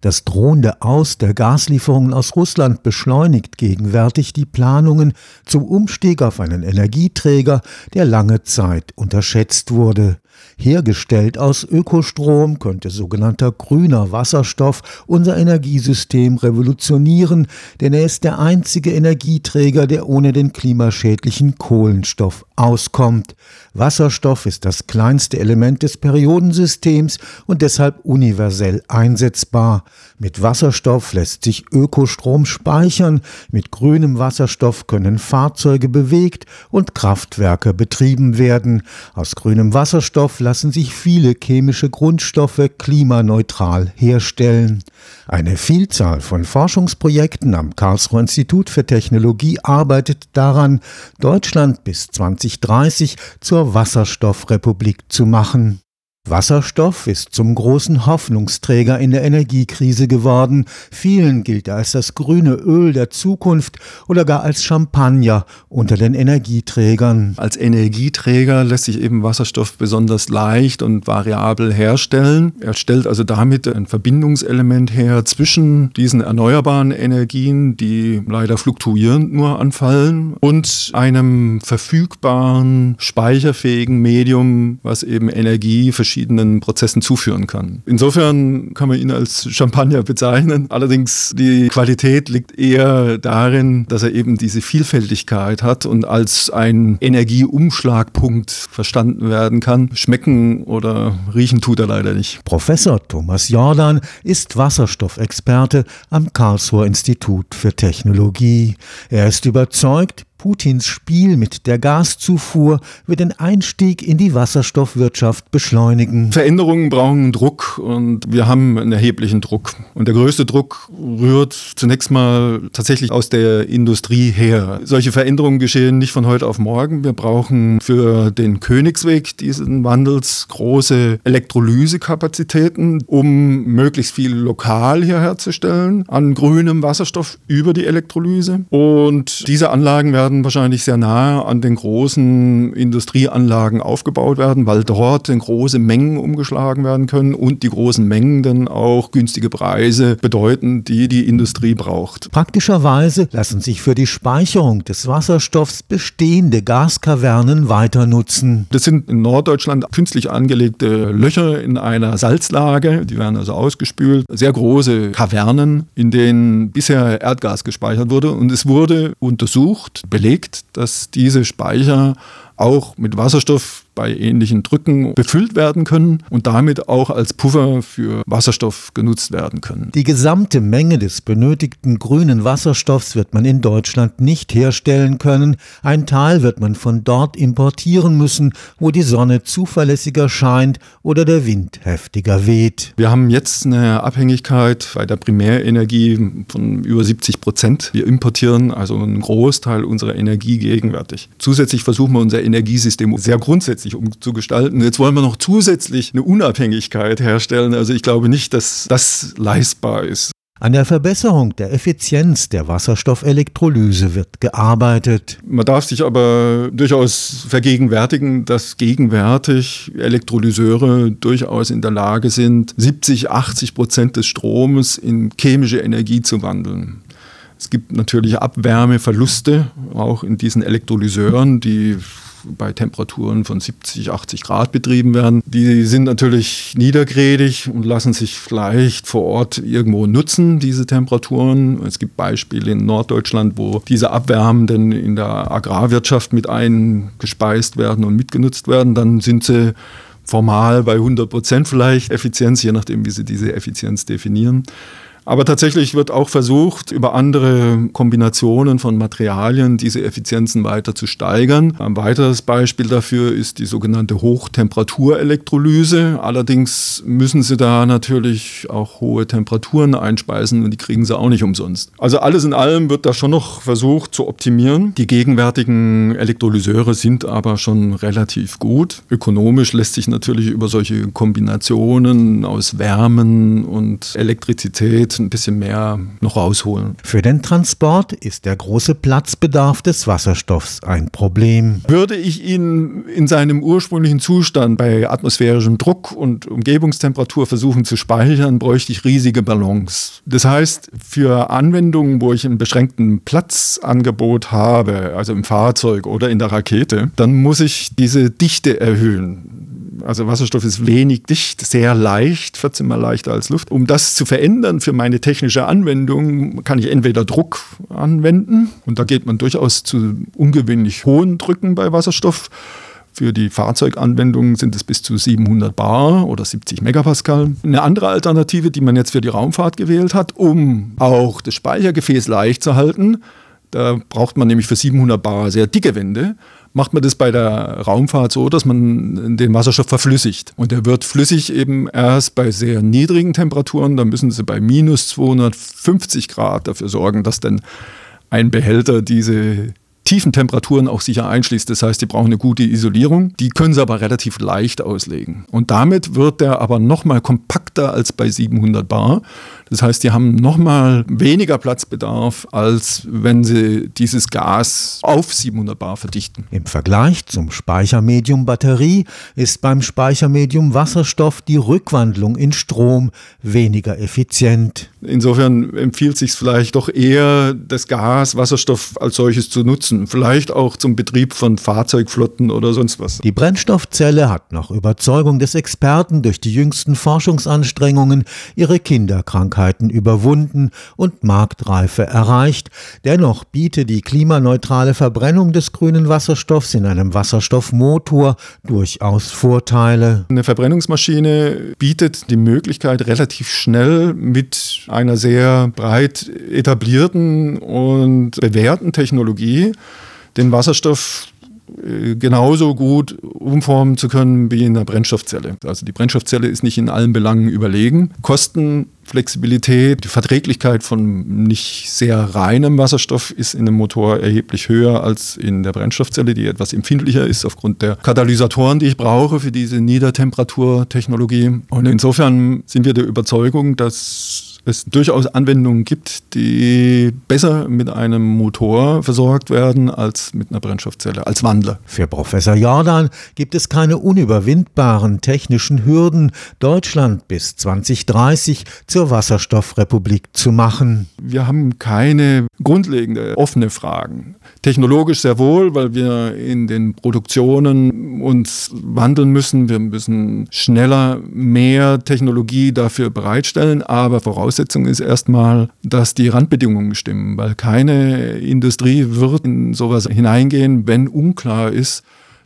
Das drohende Aus der Gaslieferungen aus Russland beschleunigt gegenwärtig die Planungen zum Umstieg auf einen Energieträger, der lange Zeit unterschätzt wurde. Hergestellt aus Ökostrom könnte sogenannter grüner Wasserstoff unser Energiesystem revolutionieren, denn er ist der einzige Energieträger, der ohne den klimaschädlichen Kohlenstoff auskommt. Wasserstoff ist das kleinste Element des Periodensystems und deshalb universell einsetzbar. Mit Wasserstoff lässt sich Ökostrom speichern, mit grünem Wasserstoff können Fahrzeuge bewegt und Kraftwerke betrieben werden. Aus grünem Wasserstoff lassen sich viele chemische Grundstoffe klimaneutral herstellen. Eine Vielzahl von Forschungsprojekten am Karlsruher Institut für Technologie arbeitet daran, Deutschland bis 2030 zur Wasserstoffrepublik zu machen. Wasserstoff ist zum großen Hoffnungsträger in der Energiekrise geworden. Vielen gilt er als das grüne Öl der Zukunft oder gar als Champagner unter den Energieträgern. Als Energieträger lässt sich eben Wasserstoff besonders leicht und variabel herstellen. Er stellt also damit ein Verbindungselement her zwischen diesen erneuerbaren Energien, die leider fluktuierend nur anfallen, und einem verfügbaren, speicherfähigen Medium, was eben Energie verschieden verschiedenen Prozessen zuführen kann. Insofern kann man ihn als Champagner bezeichnen. Allerdings die Qualität liegt eher darin, dass er eben diese Vielfältigkeit hat und als ein Energieumschlagpunkt verstanden werden kann. Schmecken oder riechen tut er leider nicht. Professor Thomas Jordan ist Wasserstoffexperte am Karlsruher Institut für Technologie. Er ist überzeugt, Putins Spiel mit der Gaszufuhr wird den Einstieg in die Wasserstoffwirtschaft beschleunigen. Veränderungen brauchen Druck und wir haben einen erheblichen Druck. Und der größte Druck rührt zunächst mal tatsächlich aus der Industrie her. Solche Veränderungen geschehen nicht von heute auf morgen. Wir brauchen für den Königsweg dieses Wandels große Elektrolysekapazitäten, um möglichst viel lokal hier herzustellen an grünem Wasserstoff über die Elektrolyse. Und diese Anlagen werden werden wahrscheinlich sehr nahe an den großen Industrieanlagen aufgebaut werden, weil dort in große Mengen umgeschlagen werden können und die großen Mengen dann auch günstige Preise bedeuten, die die Industrie braucht. Praktischerweise lassen sich für die Speicherung des Wasserstoffs bestehende Gaskavernen weiter nutzen. Das sind in Norddeutschland künstlich angelegte Löcher in einer Salzlage, die werden also ausgespült, sehr große Kavernen, in denen bisher Erdgas gespeichert wurde und es wurde untersucht, belegt, dass diese Speicher auch mit Wasserstoff bei ähnlichen Drücken befüllt werden können und damit auch als Puffer für Wasserstoff genutzt werden können. Die gesamte Menge des benötigten grünen Wasserstoffs wird man in Deutschland nicht herstellen können. Ein Teil wird man von dort importieren müssen, wo die Sonne zuverlässiger scheint oder der Wind heftiger weht. Wir haben jetzt eine Abhängigkeit bei der Primärenergie von über 70 Prozent. Wir importieren also einen Großteil unserer Energie gegenwärtig. Zusätzlich versuchen wir unser Energiesystem sehr grundsätzlich umzugestalten. Jetzt wollen wir noch zusätzlich eine Unabhängigkeit herstellen. Also ich glaube nicht, dass das leistbar ist. An der Verbesserung der Effizienz der Wasserstoffelektrolyse wird gearbeitet. Man darf sich aber durchaus vergegenwärtigen, dass gegenwärtig Elektrolyseure durchaus in der Lage sind, 70, 80 Prozent des Stromes in chemische Energie zu wandeln. Es gibt natürlich Abwärmeverluste auch in diesen Elektrolyseuren, die bei Temperaturen von 70, 80 Grad betrieben werden. Die sind natürlich niedergradig und lassen sich vielleicht vor Ort irgendwo nutzen, diese Temperaturen. Es gibt Beispiele in Norddeutschland, wo diese Abwärmen dann in der Agrarwirtschaft mit eingespeist werden und mitgenutzt werden. Dann sind sie formal bei 100 Prozent vielleicht Effizienz, je nachdem, wie sie diese Effizienz definieren. Aber tatsächlich wird auch versucht, über andere Kombinationen von Materialien diese Effizienzen weiter zu steigern. Ein weiteres Beispiel dafür ist die sogenannte Hochtemperaturelektrolyse. Allerdings müssen sie da natürlich auch hohe Temperaturen einspeisen und die kriegen sie auch nicht umsonst. Also alles in allem wird da schon noch versucht zu optimieren. Die gegenwärtigen Elektrolyseure sind aber schon relativ gut. Ökonomisch lässt sich natürlich über solche Kombinationen aus Wärmen und Elektrizität damit ein bisschen mehr noch rausholen. Für den Transport ist der große Platzbedarf des Wasserstoffs ein Problem. Würde ich ihn in seinem ursprünglichen Zustand bei atmosphärischem Druck und Umgebungstemperatur versuchen zu speichern, bräuchte ich riesige Ballons. Das heißt, für Anwendungen, wo ich einen beschränkten Platzangebot habe, also im Fahrzeug oder in der Rakete, dann muss ich diese Dichte erhöhen. Also Wasserstoff ist wenig dicht, sehr leicht, 14 mal leichter als Luft. Um das zu verändern für meine technische Anwendung, kann ich entweder Druck anwenden und da geht man durchaus zu ungewöhnlich hohen Drücken bei Wasserstoff. Für die Fahrzeuganwendungen sind es bis zu 700 Bar oder 70 Megapascal. Eine andere Alternative, die man jetzt für die Raumfahrt gewählt hat, um auch das Speichergefäß leicht zu halten, da braucht man nämlich für 700 Bar sehr dicke Wände macht man das bei der Raumfahrt so, dass man den Wasserstoff verflüssigt. Und der wird flüssig eben erst bei sehr niedrigen Temperaturen. Da müssen Sie bei minus 250 Grad dafür sorgen, dass dann ein Behälter diese tiefen Temperaturen auch sicher einschließt. Das heißt, die brauchen eine gute Isolierung. Die können sie aber relativ leicht auslegen. Und damit wird der aber nochmal kompakter als bei 700 Bar. Das heißt, die haben nochmal weniger Platzbedarf, als wenn sie dieses Gas auf 700 Bar verdichten. Im Vergleich zum Speichermedium Batterie ist beim Speichermedium Wasserstoff die Rückwandlung in Strom weniger effizient. Insofern empfiehlt sich vielleicht doch eher, das Gas, Wasserstoff als solches zu nutzen. Vielleicht auch zum Betrieb von Fahrzeugflotten oder sonst was. Die Brennstoffzelle hat nach Überzeugung des Experten durch die jüngsten Forschungsanstrengungen ihre Kinderkrankheit Schwierigkeiten überwunden und Marktreife erreicht. Dennoch biete die klimaneutrale Verbrennung des grünen Wasserstoffs in einem Wasserstoffmotor durchaus Vorteile. Eine Verbrennungsmaschine bietet die Möglichkeit, relativ schnell mit einer sehr breit etablierten und bewährten Technologie den Wasserstoff genauso gut umformen zu können wie in der Brennstoffzelle. Also die Brennstoffzelle ist nicht in allen Belangen überlegen. Kosten, Flexibilität, die Verträglichkeit von nicht sehr reinem Wasserstoff ist in einem Motor erheblich höher als in der Brennstoffzelle, die etwas empfindlicher ist aufgrund der Katalysatoren, die ich brauche für diese Niedertemperaturtechnologie. Und insofern sind wir der Überzeugung, dass es durchaus Anwendungen gibt, die besser mit einem Motor versorgt werden als mit einer Brennstoffzelle, als Wandler. Für Professor Jordan gibt es keine unüberwindbaren technischen Hürden, Deutschland bis 2030 zur Wasserstoffrepublik zu machen. Wir haben keine grundlegende offene Fragen. Technologisch sehr wohl, weil wir in den Produktionen uns wandeln müssen. Wir müssen schneller mehr Technologie dafür bereitstellen, aber Voraussetzung ist erstmal, dass die Randbedingungen stimmen, weil keine Industrie wird in sowas hineingehen, wenn unklar ist,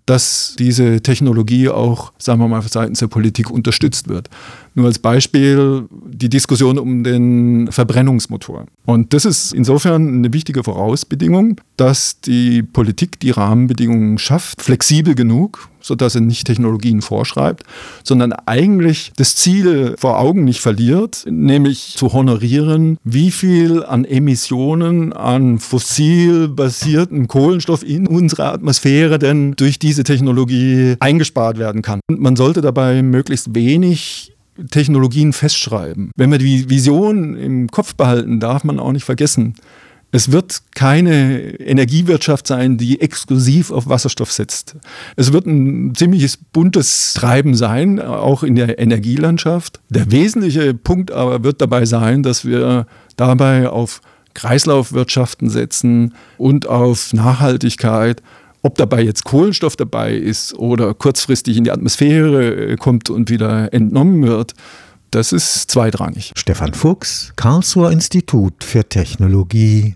dass diese Technologie auch, sagen wir mal, seitens der Politik unterstützt wird. Nur als Beispiel die Diskussion um den Verbrennungsmotor. Und das ist insofern eine wichtige Vorausbedingung, dass die Politik die Rahmenbedingungen schafft, flexibel genug, sodass er nicht Technologien vorschreibt, sondern eigentlich das Ziel vor Augen nicht verliert, nämlich zu honorieren, wie viel an Emissionen an fossil basierten Kohlenstoff in unserer Atmosphäre denn durch diese Technologie eingespart werden kann. Und man sollte dabei möglichst wenig Technologien festschreiben. Wenn wir die Vision im Kopf behalten, darf man auch nicht vergessen, es wird keine Energiewirtschaft sein, die exklusiv auf Wasserstoff setzt. Es wird ein ziemliches buntes Treiben sein, auch in der Energielandschaft. Der wesentliche Punkt aber wird dabei sein, dass wir dabei auf Kreislaufwirtschaften setzen und auf Nachhaltigkeit. Ob dabei jetzt Kohlenstoff dabei ist oder kurzfristig in die Atmosphäre kommt und wieder entnommen wird, das ist zweitrangig. Stefan Fuchs, Karlsruher Institut für Technologie.